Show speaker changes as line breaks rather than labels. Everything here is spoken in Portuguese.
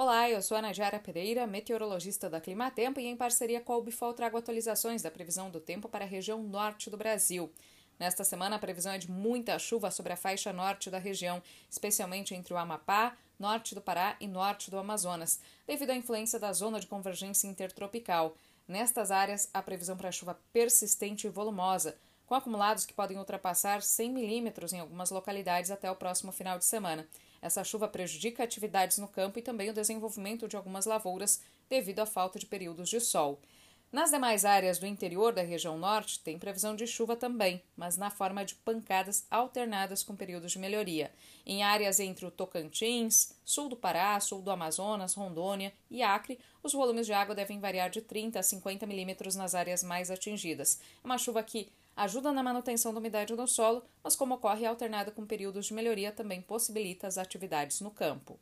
Olá, eu sou a Najara Pereira, meteorologista da Climatempo e em parceria com a Ubifol trago atualizações da previsão do tempo para a região norte do Brasil. Nesta semana, a previsão é de muita chuva sobre a faixa norte da região, especialmente entre o Amapá, norte do Pará e norte do Amazonas, devido à influência da zona de convergência intertropical. Nestas áreas, a previsão para chuva persistente e volumosa, com acumulados que podem ultrapassar 100 milímetros em algumas localidades até o próximo final de semana. Essa chuva prejudica atividades no campo e também o desenvolvimento de algumas lavouras devido à falta de períodos de sol. Nas demais áreas do interior da região norte, tem previsão de chuva também, mas na forma de pancadas alternadas com períodos de melhoria. Em áreas entre o Tocantins, sul do Pará, sul do Amazonas, Rondônia e Acre, os volumes de água devem variar de 30 a 50 milímetros nas áreas mais atingidas. É uma chuva que ajuda na manutenção da umidade no solo, mas como ocorre alternada com períodos de melhoria, também possibilita as atividades no campo.